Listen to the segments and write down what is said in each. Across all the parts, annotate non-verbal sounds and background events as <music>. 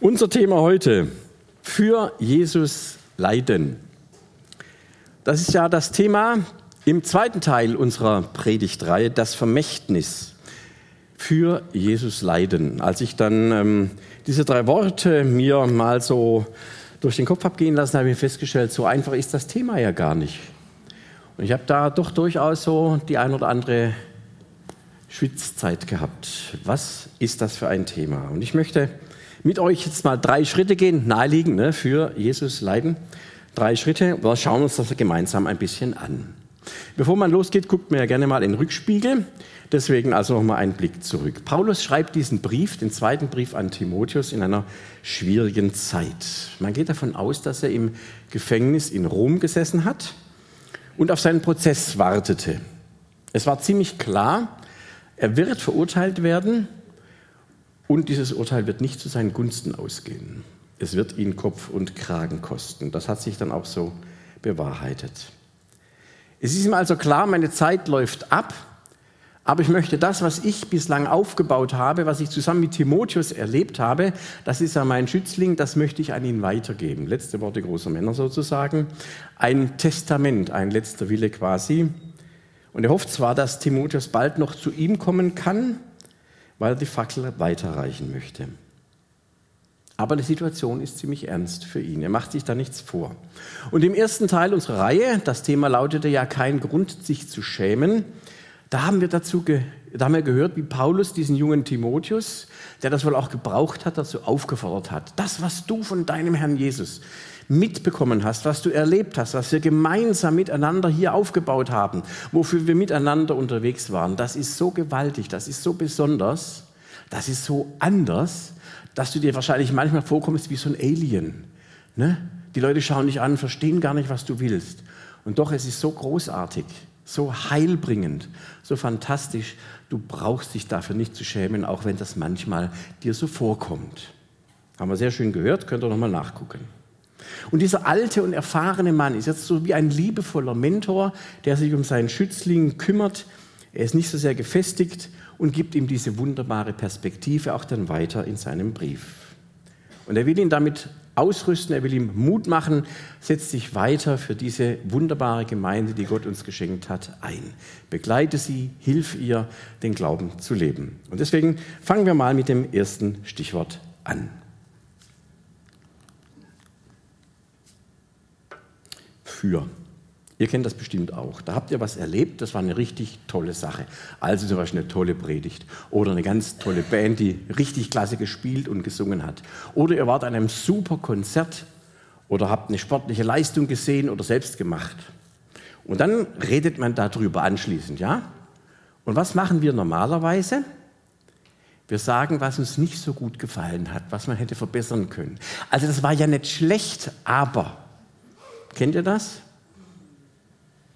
Unser Thema heute, für Jesus leiden. Das ist ja das Thema im zweiten Teil unserer Predigtreihe, das Vermächtnis. Für Jesus leiden. Als ich dann ähm, diese drei Worte mir mal so durch den Kopf habe gehen lassen, habe ich festgestellt, so einfach ist das Thema ja gar nicht. Und ich habe da doch durchaus so die ein oder andere Schwitzzeit gehabt. Was ist das für ein Thema? Und ich möchte mit euch jetzt mal drei Schritte gehen, naheliegend ne, für Jesus leiden. Drei Schritte, wir schauen uns das gemeinsam ein bisschen an. Bevor man losgeht, guckt mir ja gerne mal in den Rückspiegel. Deswegen also nochmal einen Blick zurück. Paulus schreibt diesen Brief, den zweiten Brief an Timotheus, in einer schwierigen Zeit. Man geht davon aus, dass er im Gefängnis in Rom gesessen hat und auf seinen Prozess wartete. Es war ziemlich klar, er wird verurteilt werden und dieses Urteil wird nicht zu seinen Gunsten ausgehen. Es wird ihn Kopf und Kragen kosten. Das hat sich dann auch so bewahrheitet. Es ist ihm also klar, meine Zeit läuft ab, aber ich möchte das, was ich bislang aufgebaut habe, was ich zusammen mit Timotheus erlebt habe, das ist ja mein Schützling, das möchte ich an ihn weitergeben. Letzte Worte großer Männer sozusagen. Ein Testament, ein letzter Wille quasi. Und er hofft zwar, dass Timotheus bald noch zu ihm kommen kann, weil er die Fackel weiterreichen möchte. Aber die Situation ist ziemlich ernst für ihn. Er macht sich da nichts vor. Und im ersten Teil unserer Reihe, das Thema lautete ja kein Grund, sich zu schämen, da haben wir dazu da haben wir gehört, wie Paulus diesen jungen Timotheus, der das wohl auch gebraucht hat, dazu aufgefordert hat. Das, was du von deinem Herrn Jesus mitbekommen hast, was du erlebt hast, was wir gemeinsam miteinander hier aufgebaut haben, wofür wir miteinander unterwegs waren, das ist so gewaltig, das ist so besonders, das ist so anders, dass du dir wahrscheinlich manchmal vorkommst wie so ein Alien. Ne? Die Leute schauen dich an, verstehen gar nicht, was du willst. Und doch, es ist so großartig, so heilbringend, so fantastisch. Du brauchst dich dafür nicht zu schämen, auch wenn das manchmal dir so vorkommt. Haben wir sehr schön gehört, könnt ihr nochmal nachgucken. Und dieser alte und erfahrene Mann ist jetzt so wie ein liebevoller Mentor, der sich um seinen Schützling kümmert. Er ist nicht so sehr gefestigt und gibt ihm diese wunderbare Perspektive auch dann weiter in seinem Brief. Und er will ihn damit ausrüsten, er will ihm Mut machen, setzt sich weiter für diese wunderbare Gemeinde, die Gott uns geschenkt hat, ein. Begleite sie, hilf ihr, den Glauben zu leben. Und deswegen fangen wir mal mit dem ersten Stichwort an. Für. Ihr kennt das bestimmt auch. Da habt ihr was erlebt, das war eine richtig tolle Sache. Also zum Beispiel eine tolle Predigt oder eine ganz tolle Band, die richtig klasse gespielt und gesungen hat. Oder ihr wart an einem super Konzert oder habt eine sportliche Leistung gesehen oder selbst gemacht. Und dann redet man darüber anschließend, ja? Und was machen wir normalerweise? Wir sagen, was uns nicht so gut gefallen hat, was man hätte verbessern können. Also das war ja nicht schlecht, aber Kennt ihr das?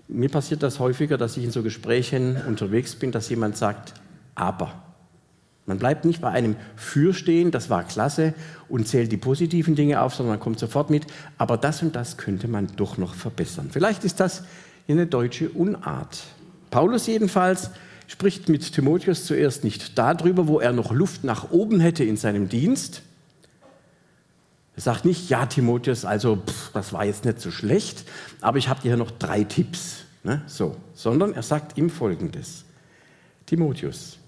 Mir passiert das häufiger, dass ich in so Gesprächen unterwegs bin, dass jemand sagt, aber. Man bleibt nicht bei einem Fürstehen, das war klasse, und zählt die positiven Dinge auf, sondern man kommt sofort mit, aber das und das könnte man doch noch verbessern. Vielleicht ist das eine deutsche Unart. Paulus jedenfalls spricht mit Timotheus zuerst nicht darüber, wo er noch Luft nach oben hätte in seinem Dienst, er sagt nicht, ja, Timotheus, also pff, das war jetzt nicht so schlecht, aber ich habe dir hier noch drei Tipps. Ne? So. Sondern er sagt ihm folgendes: Timotheus,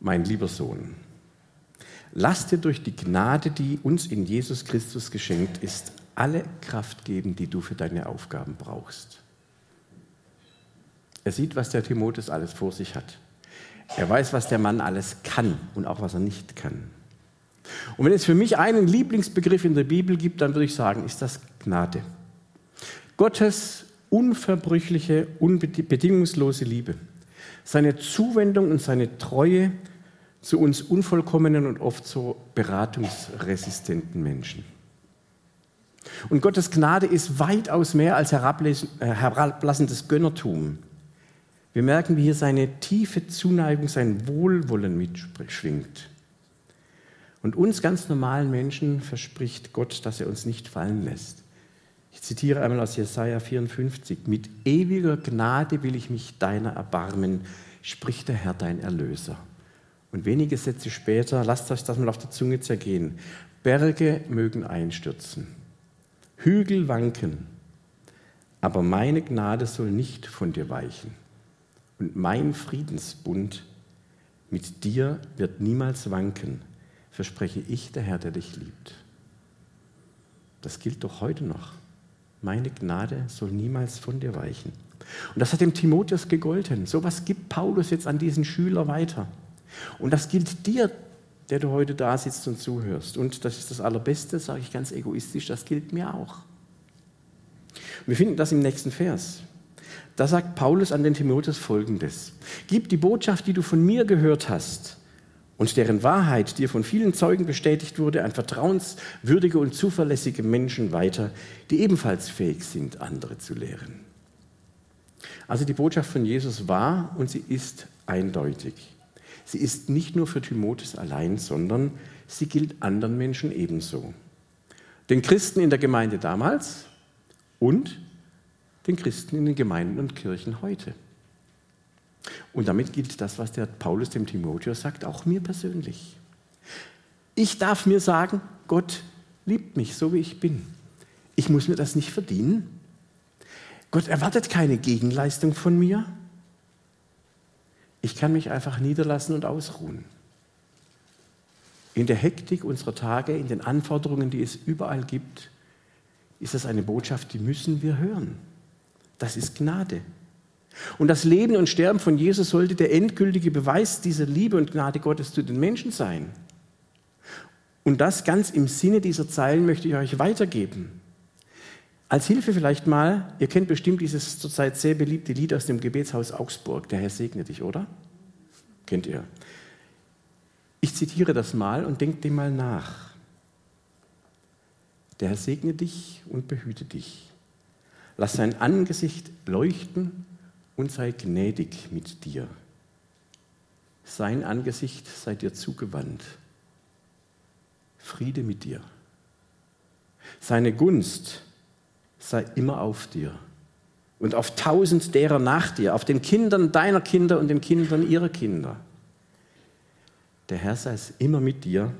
mein lieber Sohn, lass dir durch die Gnade, die uns in Jesus Christus geschenkt ist, alle Kraft geben, die du für deine Aufgaben brauchst. Er sieht, was der Timotheus alles vor sich hat. Er weiß, was der Mann alles kann und auch was er nicht kann. Und wenn es für mich einen Lieblingsbegriff in der Bibel gibt, dann würde ich sagen, ist das Gnade. Gottes unverbrüchliche, bedingungslose Liebe. Seine Zuwendung und seine Treue zu uns unvollkommenen und oft so beratungsresistenten Menschen. Und Gottes Gnade ist weitaus mehr als äh, herablassendes Gönnertum. Wir merken, wie hier seine tiefe Zuneigung, sein Wohlwollen mitschwingt. Und uns ganz normalen Menschen verspricht Gott, dass er uns nicht fallen lässt. Ich zitiere einmal aus Jesaja 54. Mit ewiger Gnade will ich mich deiner erbarmen, spricht der Herr, dein Erlöser. Und wenige Sätze später, lasst euch das mal auf der Zunge zergehen. Berge mögen einstürzen, Hügel wanken, aber meine Gnade soll nicht von dir weichen. Und mein Friedensbund mit dir wird niemals wanken, verspreche ich, der Herr, der dich liebt. Das gilt doch heute noch. Meine Gnade soll niemals von dir weichen. Und das hat dem Timotheus gegolten. So was gibt Paulus jetzt an diesen Schüler weiter. Und das gilt dir, der du heute da sitzt und zuhörst. Und das ist das Allerbeste, sage ich ganz egoistisch, das gilt mir auch. Wir finden das im nächsten Vers. Da sagt Paulus an den Timotheus folgendes: Gib die Botschaft, die du von mir gehört hast und deren Wahrheit dir von vielen Zeugen bestätigt wurde, an vertrauenswürdige und zuverlässige Menschen weiter, die ebenfalls fähig sind, andere zu lehren. Also die Botschaft von Jesus war und sie ist eindeutig. Sie ist nicht nur für Timotheus allein, sondern sie gilt anderen Menschen ebenso. Den Christen in der Gemeinde damals und den Christen in den Gemeinden und Kirchen heute. Und damit gilt das, was der Paulus dem Timotheus sagt, auch mir persönlich. Ich darf mir sagen, Gott liebt mich so, wie ich bin. Ich muss mir das nicht verdienen. Gott erwartet keine Gegenleistung von mir. Ich kann mich einfach niederlassen und ausruhen. In der Hektik unserer Tage, in den Anforderungen, die es überall gibt, ist das eine Botschaft, die müssen wir hören. Das ist Gnade. Und das Leben und Sterben von Jesus sollte der endgültige Beweis dieser Liebe und Gnade Gottes zu den Menschen sein. Und das ganz im Sinne dieser Zeilen möchte ich euch weitergeben. Als Hilfe vielleicht mal, ihr kennt bestimmt dieses zurzeit sehr beliebte Lied aus dem Gebetshaus Augsburg, der Herr segne dich, oder? Kennt ihr? Ich zitiere das mal und denkt dem mal nach. Der Herr segne dich und behüte dich. Lass sein Angesicht leuchten und sei gnädig mit dir. Sein Angesicht sei dir zugewandt. Friede mit dir. Seine Gunst sei immer auf dir und auf tausend derer nach dir, auf den Kindern deiner Kinder und den Kindern ihrer Kinder. Der Herr sei es immer mit dir,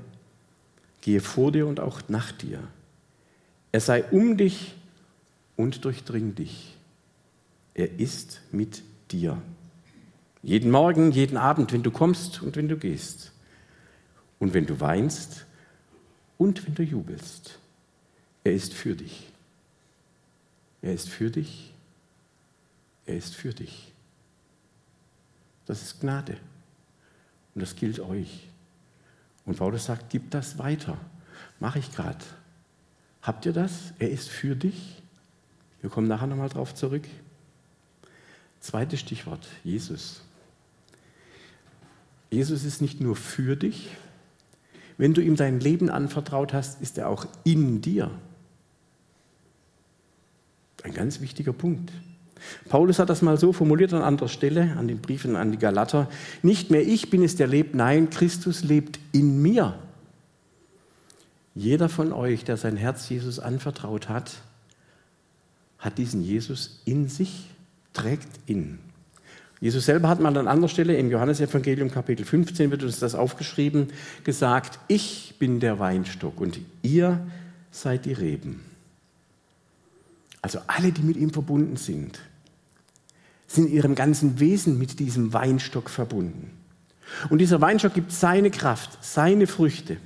gehe vor dir und auch nach dir. Er sei um dich und durchdring dich. Er ist mit dir. Jeden Morgen, jeden Abend, wenn du kommst und wenn du gehst. Und wenn du weinst und wenn du jubelst. Er ist für dich. Er ist für dich. Er ist für dich. Das ist Gnade. Und das gilt euch. Und Paulus sagt, gib das weiter. Mache ich gerade. Habt ihr das? Er ist für dich. Wir kommen nachher nochmal drauf zurück. Zweites Stichwort, Jesus. Jesus ist nicht nur für dich. Wenn du ihm dein Leben anvertraut hast, ist er auch in dir. Ein ganz wichtiger Punkt. Paulus hat das mal so formuliert an anderer Stelle, an den Briefen an die Galater. Nicht mehr ich bin es, der lebt, nein, Christus lebt in mir. Jeder von euch, der sein Herz Jesus anvertraut hat, hat diesen Jesus in sich trägt ihn. Jesus selber hat mal an anderer Stelle im Johannesevangelium Kapitel 15 wird uns das aufgeschrieben, gesagt, ich bin der Weinstock und ihr seid die Reben. Also alle, die mit ihm verbunden sind, sind in ihrem ganzen Wesen mit diesem Weinstock verbunden. Und dieser Weinstock gibt seine Kraft, seine Früchte,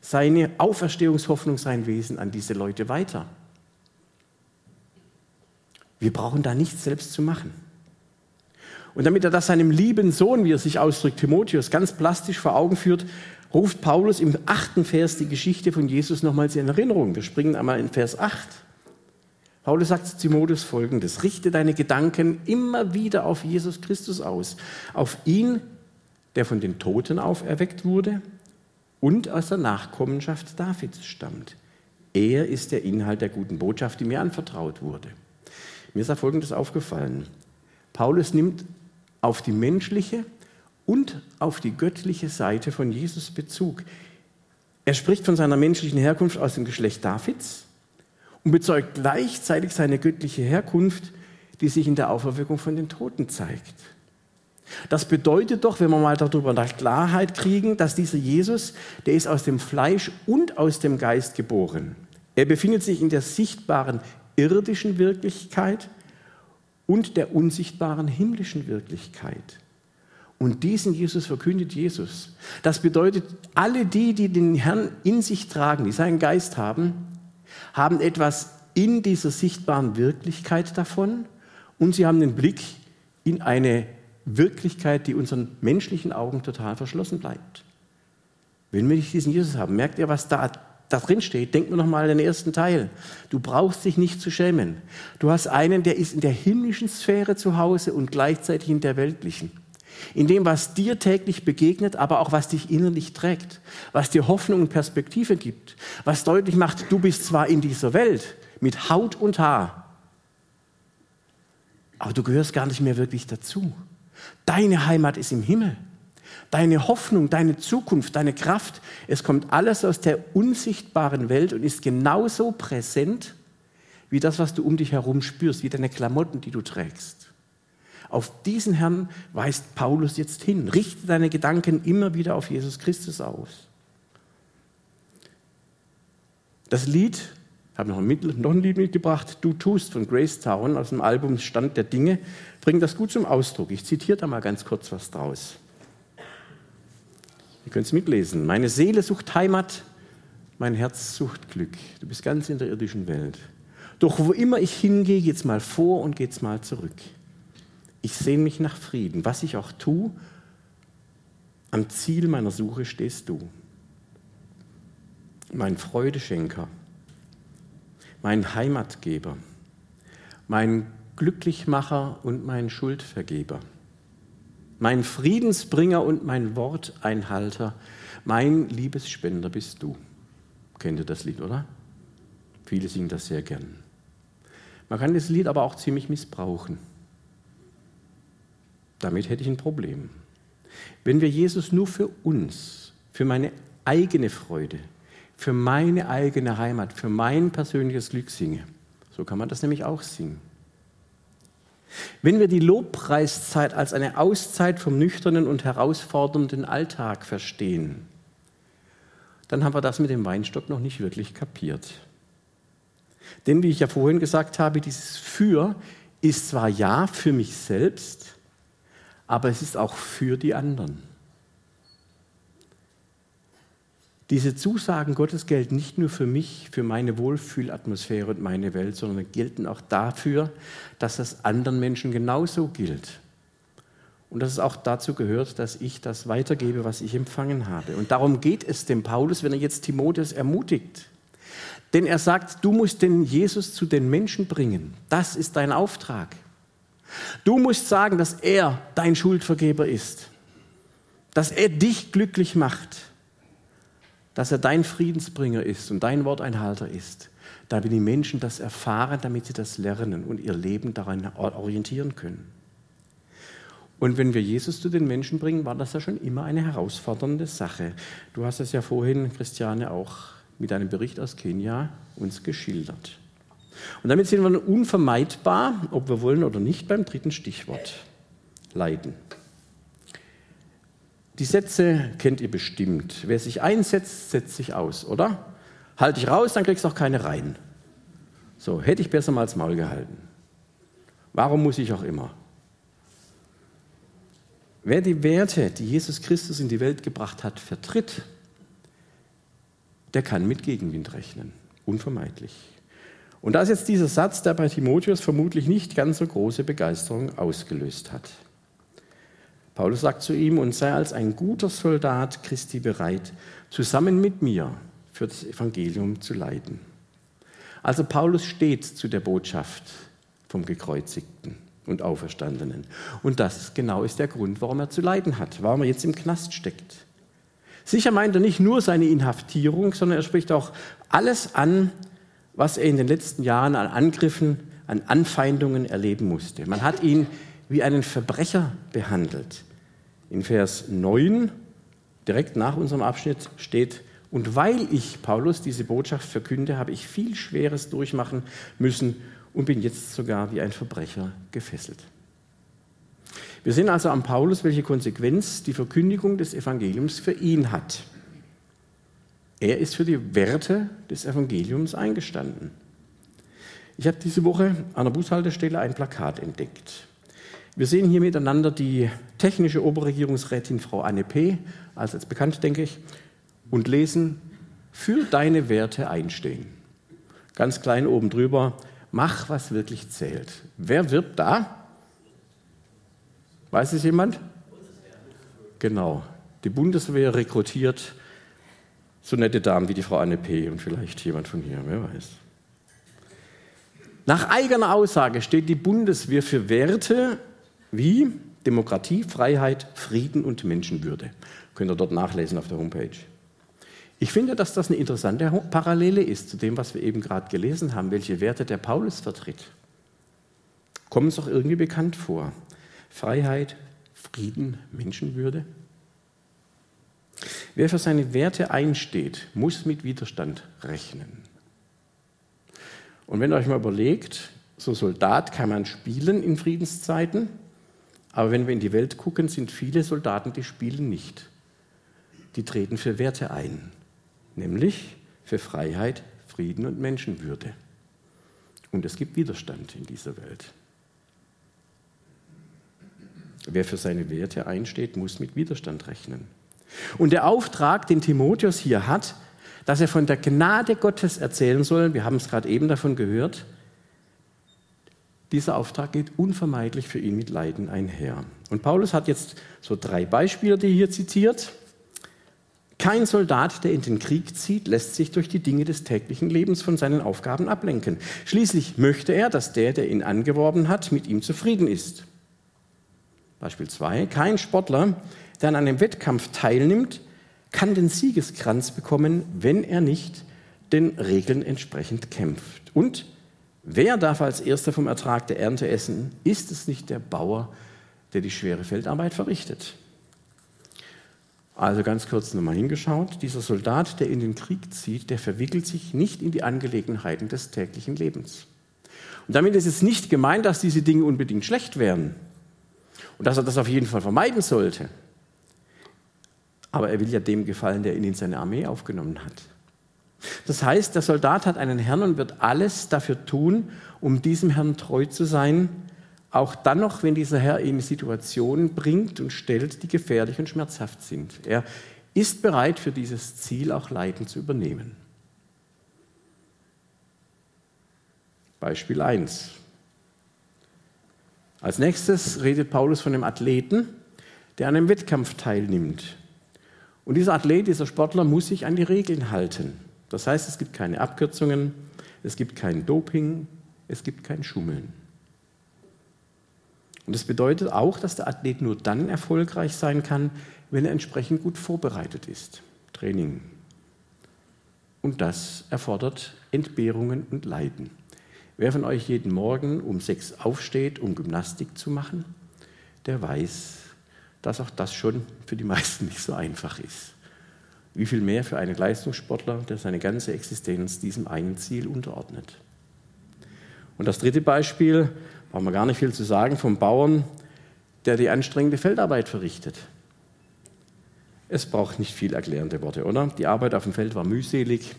seine Auferstehungshoffnung, sein Wesen an diese Leute weiter. Wir brauchen da nichts selbst zu machen. Und damit er das seinem lieben Sohn, wie er sich ausdrückt, Timotheus, ganz plastisch vor Augen führt, ruft Paulus im achten Vers die Geschichte von Jesus nochmals in Erinnerung. Wir springen einmal in Vers 8. Paulus sagt zu Timotheus folgendes: Richte deine Gedanken immer wieder auf Jesus Christus aus, auf ihn, der von den Toten auferweckt wurde und aus der Nachkommenschaft Davids stammt. Er ist der Inhalt der guten Botschaft, die mir anvertraut wurde. Mir ist da Folgendes aufgefallen. Paulus nimmt auf die menschliche und auf die göttliche Seite von Jesus Bezug. Er spricht von seiner menschlichen Herkunft aus dem Geschlecht Davids und bezeugt gleichzeitig seine göttliche Herkunft, die sich in der Auferweckung von den Toten zeigt. Das bedeutet doch, wenn wir mal darüber Klarheit kriegen, dass dieser Jesus, der ist aus dem Fleisch und aus dem Geist geboren. Er befindet sich in der sichtbaren irdischen Wirklichkeit und der unsichtbaren himmlischen Wirklichkeit. Und diesen Jesus verkündet Jesus. Das bedeutet, alle die, die den Herrn in sich tragen, die seinen Geist haben, haben etwas in dieser sichtbaren Wirklichkeit davon und sie haben den Blick in eine Wirklichkeit, die unseren menschlichen Augen total verschlossen bleibt. Wenn wir nicht diesen Jesus haben, merkt ihr, was da, da drin steht? Denkt nur noch mal an den ersten Teil. Du brauchst dich nicht zu schämen. Du hast einen, der ist in der himmlischen Sphäre zu Hause und gleichzeitig in der weltlichen. In dem, was dir täglich begegnet, aber auch was dich innerlich trägt, was dir Hoffnung und Perspektive gibt, was deutlich macht, du bist zwar in dieser Welt mit Haut und Haar, aber du gehörst gar nicht mehr wirklich dazu. Deine Heimat ist im Himmel. Deine Hoffnung, deine Zukunft, deine Kraft, es kommt alles aus der unsichtbaren Welt und ist genauso präsent wie das, was du um dich herum spürst, wie deine Klamotten, die du trägst. Auf diesen Herrn weist Paulus jetzt hin. Richte deine Gedanken immer wieder auf Jesus Christus aus. Das Lied ich habe noch ein, Lied mitgebracht, Du tust von Grace Town aus dem Album Stand der Dinge, bringt das gut zum Ausdruck. Ich zitiere da mal ganz kurz was draus. Ihr könnt es mitlesen. Meine Seele sucht Heimat, mein Herz sucht Glück. Du bist ganz in der irdischen Welt. Doch wo immer ich hingehe, geht's mal vor und geht's mal zurück. Ich sehne mich nach Frieden. Was ich auch tue, am Ziel meiner Suche stehst du. Mein Freudeschenker mein Heimatgeber, mein Glücklichmacher und mein Schuldvergeber, mein Friedensbringer und mein Worteinhalter, mein Liebesspender bist du. Kennt ihr das Lied, oder? Viele singen das sehr gern. Man kann das Lied aber auch ziemlich missbrauchen. Damit hätte ich ein Problem. Wenn wir Jesus nur für uns, für meine eigene Freude, für meine eigene Heimat, für mein persönliches Glück singe. So kann man das nämlich auch singen. Wenn wir die Lobpreiszeit als eine Auszeit vom nüchternen und herausfordernden Alltag verstehen, dann haben wir das mit dem Weinstock noch nicht wirklich kapiert. Denn wie ich ja vorhin gesagt habe, dieses Für ist zwar ja für mich selbst, aber es ist auch für die anderen. Diese Zusagen Gottes gelten nicht nur für mich, für meine Wohlfühlatmosphäre und meine Welt, sondern gelten auch dafür, dass das anderen Menschen genauso gilt. Und dass es auch dazu gehört, dass ich das weitergebe, was ich empfangen habe. Und darum geht es dem Paulus, wenn er jetzt Timotheus ermutigt. Denn er sagt, du musst den Jesus zu den Menschen bringen. Das ist dein Auftrag. Du musst sagen, dass er dein Schuldvergeber ist. Dass er dich glücklich macht dass er dein Friedensbringer ist und dein Worteinhalter ist, damit die Menschen das erfahren, damit sie das lernen und ihr Leben daran orientieren können. Und wenn wir Jesus zu den Menschen bringen, war das ja schon immer eine herausfordernde Sache. Du hast es ja vorhin, Christiane, auch mit einem Bericht aus Kenia uns geschildert. Und damit sind wir unvermeidbar, ob wir wollen oder nicht, beim dritten Stichwort. Leiden. Die Sätze kennt ihr bestimmt. Wer sich einsetzt, setzt sich aus, oder? Halte ich raus, dann kriegst du auch keine rein. So, hätte ich besser mal das Maul gehalten. Warum muss ich auch immer? Wer die Werte, die Jesus Christus in die Welt gebracht hat, vertritt, der kann mit Gegenwind rechnen. Unvermeidlich. Und da ist jetzt dieser Satz, der bei Timotheus vermutlich nicht ganz so große Begeisterung ausgelöst hat. Paulus sagt zu ihm, und sei als ein guter Soldat Christi bereit, zusammen mit mir für das Evangelium zu leiden. Also Paulus steht zu der Botschaft vom gekreuzigten und Auferstandenen. Und das genau ist der Grund, warum er zu leiden hat, warum er jetzt im Knast steckt. Sicher meint er nicht nur seine Inhaftierung, sondern er spricht auch alles an, was er in den letzten Jahren an Angriffen, an Anfeindungen erleben musste. Man hat ihn wie einen Verbrecher behandelt. In Vers 9, direkt nach unserem Abschnitt, steht, und weil ich, Paulus, diese Botschaft verkünde, habe ich viel Schweres durchmachen müssen und bin jetzt sogar wie ein Verbrecher gefesselt. Wir sehen also am Paulus, welche Konsequenz die Verkündigung des Evangeliums für ihn hat. Er ist für die Werte des Evangeliums eingestanden. Ich habe diese Woche an der Bushaltestelle ein Plakat entdeckt. Wir sehen hier miteinander die technische Oberregierungsrätin Frau Anne P., als jetzt bekannt, denke ich, und lesen, für deine Werte einstehen. Ganz klein oben drüber, mach, was wirklich zählt. Wer wirbt da? Weiß es jemand? Genau. Die Bundeswehr rekrutiert so nette Damen wie die Frau Anne P. und vielleicht jemand von hier, wer weiß. Nach eigener Aussage steht die Bundeswehr für Werte wie Demokratie, Freiheit, Frieden und Menschenwürde. Könnt ihr dort nachlesen auf der Homepage. Ich finde, dass das eine interessante Parallele ist zu dem, was wir eben gerade gelesen haben, welche Werte der Paulus vertritt. Kommen uns doch irgendwie bekannt vor. Freiheit, Frieden, Menschenwürde. Wer für seine Werte einsteht, muss mit Widerstand rechnen. Und wenn ihr euch mal überlegt, so Soldat kann man spielen in Friedenszeiten, aber wenn wir in die Welt gucken, sind viele Soldaten, die spielen nicht. Die treten für Werte ein nämlich für Freiheit, Frieden und Menschenwürde. Und es gibt Widerstand in dieser Welt. Wer für seine Werte einsteht, muss mit Widerstand rechnen. Und der Auftrag, den Timotheus hier hat, dass er von der Gnade Gottes erzählen soll, wir haben es gerade eben davon gehört, dieser Auftrag geht unvermeidlich für ihn mit Leiden einher. Und Paulus hat jetzt so drei Beispiele, die er hier zitiert. Kein Soldat, der in den Krieg zieht, lässt sich durch die Dinge des täglichen Lebens von seinen Aufgaben ablenken. Schließlich möchte er, dass der, der ihn angeworben hat, mit ihm zufrieden ist. Beispiel 2. Kein Sportler, der an einem Wettkampf teilnimmt, kann den Siegeskranz bekommen, wenn er nicht den Regeln entsprechend kämpft. Und wer darf als erster vom Ertrag der Ernte essen? Ist es nicht der Bauer, der die schwere Feldarbeit verrichtet? Also ganz kurz nochmal hingeschaut, dieser Soldat, der in den Krieg zieht, der verwickelt sich nicht in die Angelegenheiten des täglichen Lebens. Und damit ist es nicht gemeint, dass diese Dinge unbedingt schlecht wären und dass er das auf jeden Fall vermeiden sollte. Aber er will ja dem gefallen, der ihn in seine Armee aufgenommen hat. Das heißt, der Soldat hat einen Herrn und wird alles dafür tun, um diesem Herrn treu zu sein, auch dann noch, wenn dieser Herr ihn in Situationen bringt und stellt, die gefährlich und schmerzhaft sind. Er ist bereit, für dieses Ziel auch Leiden zu übernehmen. Beispiel 1. Als nächstes redet Paulus von einem Athleten, der an einem Wettkampf teilnimmt. Und dieser Athlet, dieser Sportler muss sich an die Regeln halten. Das heißt, es gibt keine Abkürzungen, es gibt kein Doping, es gibt kein Schummeln. Und das bedeutet auch, dass der Athlet nur dann erfolgreich sein kann, wenn er entsprechend gut vorbereitet ist. Training. Und das erfordert Entbehrungen und Leiden. Wer von euch jeden Morgen um sechs aufsteht, um Gymnastik zu machen, der weiß, dass auch das schon für die meisten nicht so einfach ist. Wie viel mehr für einen Leistungssportler, der seine ganze Existenz diesem einen Ziel unterordnet. Und das dritte Beispiel, brauchen wir gar nicht viel zu sagen, vom Bauern, der die anstrengende Feldarbeit verrichtet. Es braucht nicht viel erklärende Worte, oder? Die Arbeit auf dem Feld war mühselig,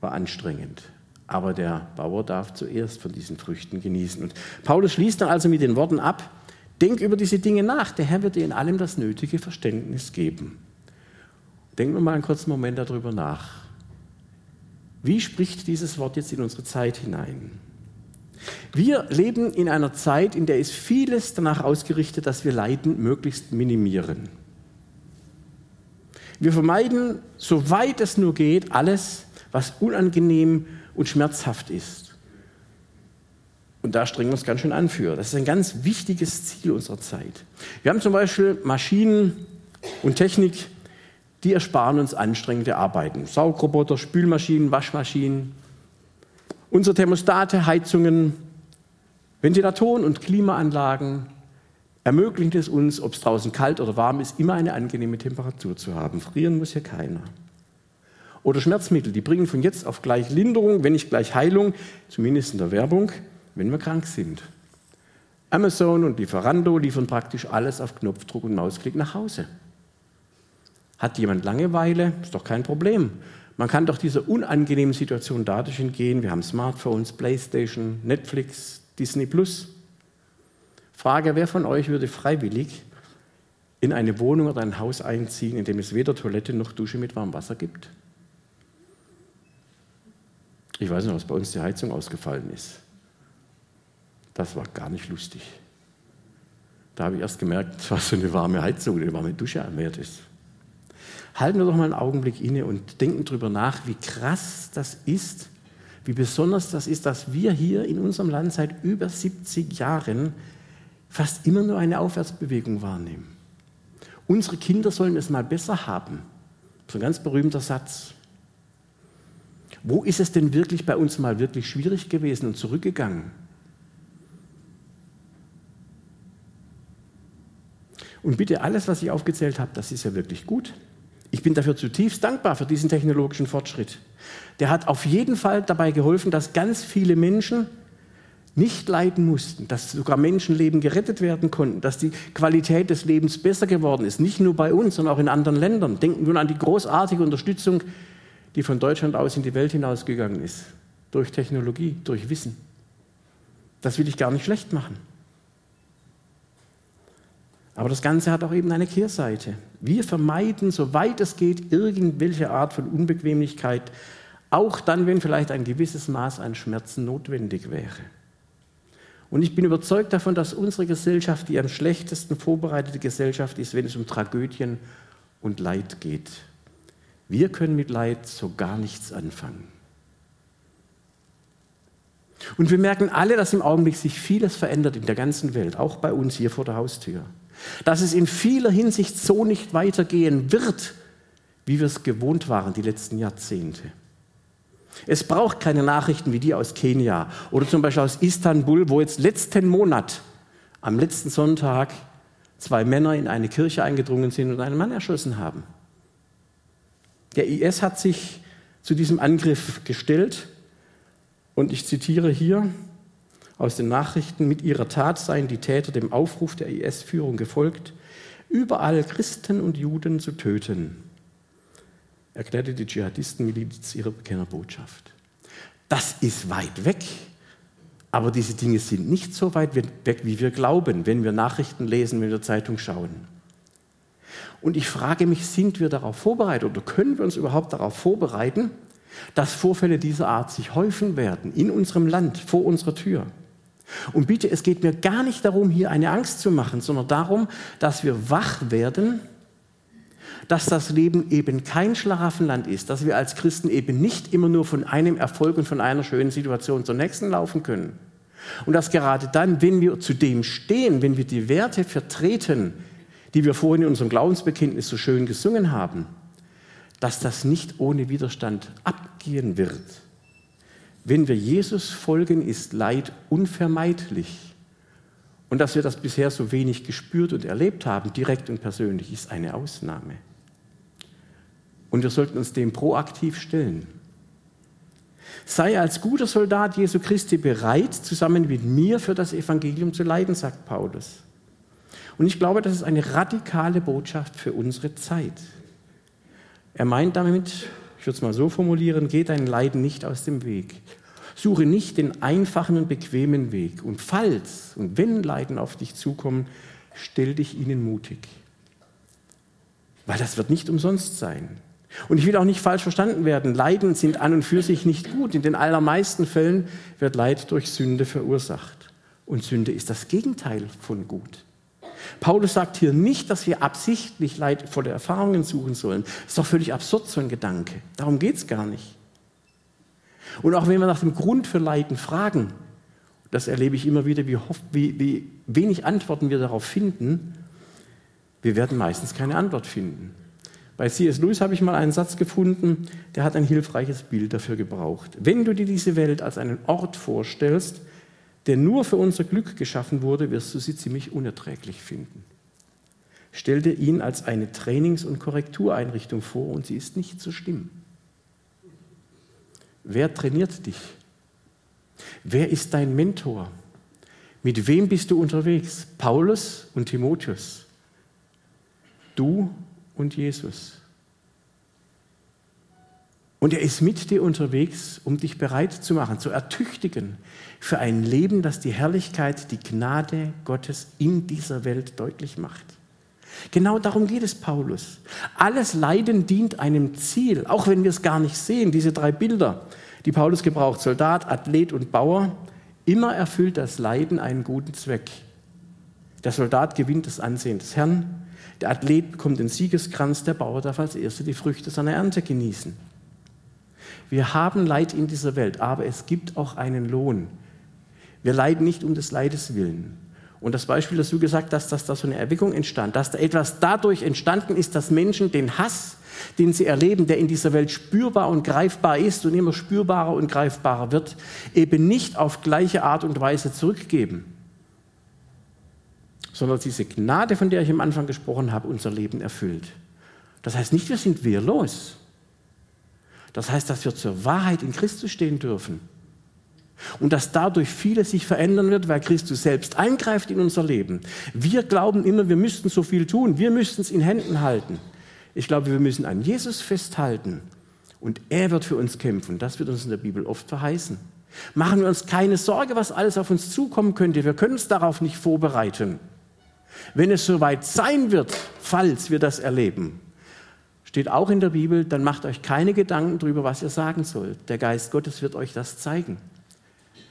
war anstrengend. Aber der Bauer darf zuerst von diesen Früchten genießen. Und Paulus schließt dann also mit den Worten ab, denk über diese Dinge nach, der Herr wird dir in allem das nötige Verständnis geben. Denken wir mal einen kurzen Moment darüber nach. Wie spricht dieses Wort jetzt in unsere Zeit hinein? Wir leben in einer Zeit, in der ist vieles danach ausgerichtet, dass wir Leiden möglichst minimieren. Wir vermeiden, soweit es nur geht, alles, was unangenehm und schmerzhaft ist. Und da strengen wir uns ganz schön an für. Das ist ein ganz wichtiges Ziel unserer Zeit. Wir haben zum Beispiel Maschinen und Technik, die ersparen uns anstrengende Arbeiten. Saugroboter, Spülmaschinen, Waschmaschinen, Unsere Thermostate, Heizungen, Ventilatoren und Klimaanlagen ermöglichen es uns, ob es draußen kalt oder warm ist, immer eine angenehme Temperatur zu haben. Frieren muss hier keiner. Oder Schmerzmittel, die bringen von jetzt auf gleich Linderung, wenn nicht gleich Heilung, zumindest in der Werbung, wenn wir krank sind. Amazon und Lieferando liefern praktisch alles auf Knopfdruck und Mausklick nach Hause. Hat jemand Langeweile? Ist doch kein Problem. Man kann doch dieser unangenehmen Situation dadurch entgehen. Wir haben Smartphones, Playstation, Netflix, Disney Plus. Frage, wer von euch würde freiwillig in eine Wohnung oder ein Haus einziehen, in dem es weder Toilette noch Dusche mit warmem Wasser gibt? Ich weiß nicht, was bei uns die Heizung ausgefallen ist. Das war gar nicht lustig. Da habe ich erst gemerkt, <laughs> was für eine warme Heizung, eine warme Dusche am Wert ist. Halten wir doch mal einen Augenblick inne und denken darüber nach, wie krass das ist, wie besonders das ist, dass wir hier in unserem Land seit über 70 Jahren fast immer nur eine Aufwärtsbewegung wahrnehmen. Unsere Kinder sollen es mal besser haben. Ist ein ganz berühmter Satz. Wo ist es denn wirklich bei uns mal wirklich schwierig gewesen und zurückgegangen? Und bitte, alles, was ich aufgezählt habe, das ist ja wirklich gut. Ich bin dafür zutiefst dankbar für diesen technologischen Fortschritt. Der hat auf jeden Fall dabei geholfen, dass ganz viele Menschen nicht leiden mussten, dass sogar Menschenleben gerettet werden konnten, dass die Qualität des Lebens besser geworden ist, nicht nur bei uns, sondern auch in anderen Ländern. Denken wir an die großartige Unterstützung, die von Deutschland aus in die Welt hinausgegangen ist, durch Technologie, durch Wissen. Das will ich gar nicht schlecht machen. Aber das Ganze hat auch eben eine Kehrseite. Wir vermeiden, soweit es geht, irgendwelche Art von Unbequemlichkeit, auch dann, wenn vielleicht ein gewisses Maß an Schmerzen notwendig wäre. Und ich bin überzeugt davon, dass unsere Gesellschaft die am schlechtesten vorbereitete Gesellschaft ist, wenn es um Tragödien und Leid geht. Wir können mit Leid so gar nichts anfangen. Und wir merken alle, dass im Augenblick sich vieles verändert in der ganzen Welt, auch bei uns hier vor der Haustür dass es in vieler Hinsicht so nicht weitergehen wird, wie wir es gewohnt waren die letzten Jahrzehnte. Es braucht keine Nachrichten wie die aus Kenia oder zum Beispiel aus Istanbul, wo jetzt letzten Monat, am letzten Sonntag, zwei Männer in eine Kirche eingedrungen sind und einen Mann erschossen haben. Der IS hat sich zu diesem Angriff gestellt und ich zitiere hier, aus den Nachrichten, mit ihrer Tat seien die Täter dem Aufruf der IS-Führung gefolgt, überall Christen und Juden zu töten, erklärte die Dschihadistenmiliz ihre Bekennerbotschaft. Das ist weit weg, aber diese Dinge sind nicht so weit weg, wie wir glauben, wenn wir Nachrichten lesen, wenn wir Zeitung schauen. Und ich frage mich, sind wir darauf vorbereitet oder können wir uns überhaupt darauf vorbereiten, dass Vorfälle dieser Art sich häufen werden in unserem Land, vor unserer Tür? Und bitte, es geht mir gar nicht darum, hier eine Angst zu machen, sondern darum, dass wir wach werden, dass das Leben eben kein Schlaraffenland ist, dass wir als Christen eben nicht immer nur von einem Erfolg und von einer schönen Situation zur nächsten laufen können. Und dass gerade dann, wenn wir zu dem stehen, wenn wir die Werte vertreten, die wir vorhin in unserem Glaubensbekenntnis so schön gesungen haben, dass das nicht ohne Widerstand abgehen wird. Wenn wir Jesus folgen, ist Leid unvermeidlich. Und dass wir das bisher so wenig gespürt und erlebt haben, direkt und persönlich, ist eine Ausnahme. Und wir sollten uns dem proaktiv stellen. Sei als guter Soldat Jesu Christi bereit, zusammen mit mir für das Evangelium zu leiden, sagt Paulus. Und ich glaube, das ist eine radikale Botschaft für unsere Zeit. Er meint damit, ich würde es mal so formulieren, geht dein Leiden nicht aus dem Weg. Suche nicht den einfachen und bequemen Weg. Und falls und wenn Leiden auf dich zukommen, stell dich ihnen mutig. Weil das wird nicht umsonst sein. Und ich will auch nicht falsch verstanden werden. Leiden sind an und für sich nicht gut. In den allermeisten Fällen wird Leid durch Sünde verursacht. Und Sünde ist das Gegenteil von gut. Paulus sagt hier nicht, dass wir absichtlich leidvolle Erfahrungen suchen sollen. Das ist doch völlig absurd, so ein Gedanke. Darum geht es gar nicht. Und auch wenn wir nach dem Grund für Leiden fragen, das erlebe ich immer wieder, wie, wie, wie wenig Antworten wir darauf finden, wir werden meistens keine Antwort finden. Bei C.S. Lewis habe ich mal einen Satz gefunden, der hat ein hilfreiches Bild dafür gebraucht. Wenn du dir diese Welt als einen Ort vorstellst, der nur für unser Glück geschaffen wurde, wirst du sie ziemlich unerträglich finden. Stell dir ihn als eine Trainings- und Korrektureinrichtung vor und sie ist nicht so schlimm. Wer trainiert dich? Wer ist dein Mentor? Mit wem bist du unterwegs? Paulus und Timotheus. Du und Jesus. Und er ist mit dir unterwegs, um dich bereit zu machen, zu ertüchtigen für ein Leben, das die Herrlichkeit, die Gnade Gottes in dieser Welt deutlich macht. Genau darum geht es Paulus. Alles Leiden dient einem Ziel, auch wenn wir es gar nicht sehen. Diese drei Bilder, die Paulus gebraucht, Soldat, Athlet und Bauer, immer erfüllt das Leiden einen guten Zweck. Der Soldat gewinnt das Ansehen des Herrn, der Athlet bekommt den Siegeskranz, der Bauer darf als Erster die Früchte seiner Ernte genießen. Wir haben Leid in dieser Welt, aber es gibt auch einen Lohn. Wir leiden nicht um des Leides willen. Und das Beispiel, das du gesagt hast, dass da so eine Erweckung entstand, dass da etwas dadurch entstanden ist, dass Menschen den Hass, den sie erleben, der in dieser Welt spürbar und greifbar ist und immer spürbarer und greifbarer wird, eben nicht auf gleiche Art und Weise zurückgeben, sondern diese Gnade, von der ich am Anfang gesprochen habe, unser Leben erfüllt. Das heißt nicht, wir sind wehrlos. Das heißt, dass wir zur Wahrheit in Christus stehen dürfen. Und dass dadurch vieles sich verändern wird, weil Christus selbst eingreift in unser Leben. Wir glauben immer, wir müssten so viel tun, wir müssten es in Händen halten. Ich glaube, wir müssen an Jesus festhalten und er wird für uns kämpfen. Das wird uns in der Bibel oft verheißen. Machen wir uns keine Sorge, was alles auf uns zukommen könnte. Wir können uns darauf nicht vorbereiten. Wenn es soweit sein wird, falls wir das erleben, steht auch in der Bibel, dann macht euch keine Gedanken darüber, was ihr sagen sollt. Der Geist Gottes wird euch das zeigen.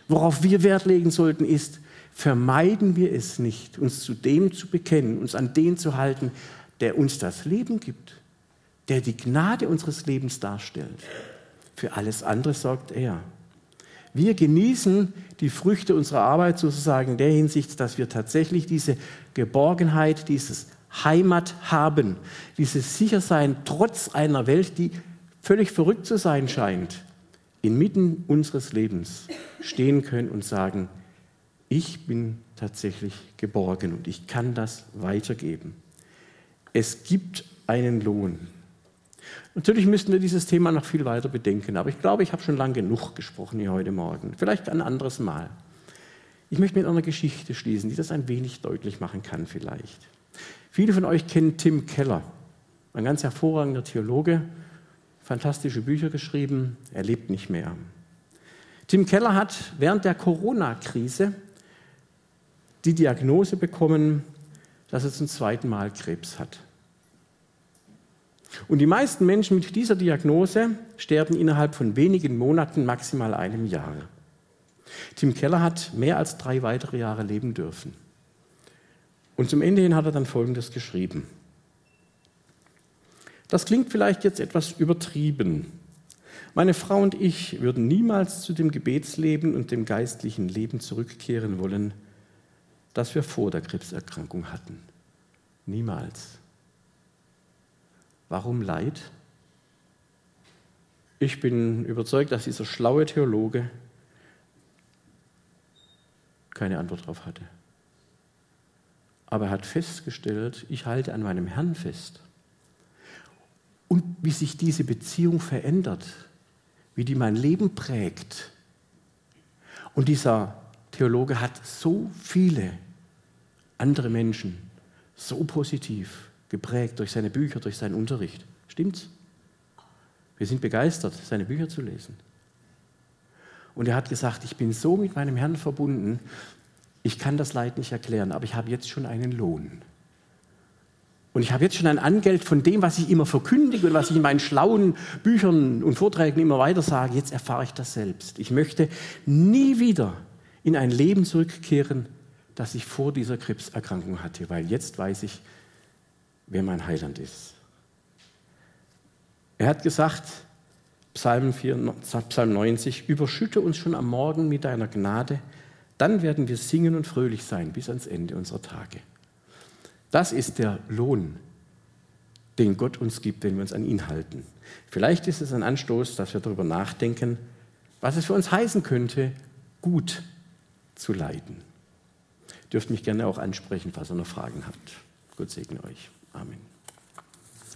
Worauf wir Wert legen sollten, ist, vermeiden wir es nicht, uns zu dem zu bekennen, uns an den zu halten, der uns das Leben gibt, der die Gnade unseres Lebens darstellt. Für alles andere sorgt er. Wir genießen die Früchte unserer Arbeit sozusagen in der Hinsicht, dass wir tatsächlich diese Geborgenheit, dieses Heimat haben, dieses Sichersein trotz einer Welt, die völlig verrückt zu sein scheint, inmitten unseres Lebens stehen können und sagen, ich bin tatsächlich geborgen und ich kann das weitergeben. Es gibt einen Lohn. Natürlich müssten wir dieses Thema noch viel weiter bedenken, aber ich glaube, ich habe schon lange genug gesprochen hier heute Morgen. Vielleicht ein anderes Mal. Ich möchte mit einer Geschichte schließen, die das ein wenig deutlich machen kann vielleicht. Viele von euch kennen Tim Keller, ein ganz hervorragender Theologe, fantastische Bücher geschrieben, er lebt nicht mehr. Tim Keller hat während der Corona-Krise die Diagnose bekommen, dass er zum zweiten Mal Krebs hat. Und die meisten Menschen mit dieser Diagnose sterben innerhalb von wenigen Monaten, maximal einem Jahr. Tim Keller hat mehr als drei weitere Jahre leben dürfen. Und zum Ende hin hat er dann Folgendes geschrieben. Das klingt vielleicht jetzt etwas übertrieben. Meine Frau und ich würden niemals zu dem Gebetsleben und dem geistlichen Leben zurückkehren wollen, das wir vor der Krebserkrankung hatten. Niemals. Warum Leid? Ich bin überzeugt, dass dieser schlaue Theologe keine Antwort darauf hatte. Aber er hat festgestellt, ich halte an meinem Herrn fest. Und wie sich diese Beziehung verändert, wie die mein Leben prägt. Und dieser Theologe hat so viele andere Menschen so positiv geprägt durch seine Bücher, durch seinen Unterricht. Stimmt's? Wir sind begeistert, seine Bücher zu lesen. Und er hat gesagt, ich bin so mit meinem Herrn verbunden, ich kann das Leid nicht erklären, aber ich habe jetzt schon einen Lohn. Und ich habe jetzt schon ein Angeld von dem, was ich immer verkündige und was ich in meinen schlauen Büchern und Vorträgen immer weiter sage. Jetzt erfahre ich das selbst. Ich möchte nie wieder in ein Leben zurückkehren, das ich vor dieser Krebserkrankung hatte, weil jetzt weiß ich, wer mein Heiland ist. Er hat gesagt, Psalm, 4, Psalm 90, überschütte uns schon am Morgen mit deiner Gnade, dann werden wir singen und fröhlich sein bis ans Ende unserer Tage. Das ist der Lohn, den Gott uns gibt, wenn wir uns an ihn halten. Vielleicht ist es ein Anstoß, dass wir darüber nachdenken, was es für uns heißen könnte, gut zu leiden. Dürft mich gerne auch ansprechen, falls ihr noch Fragen habt. Gott segne euch. Amen.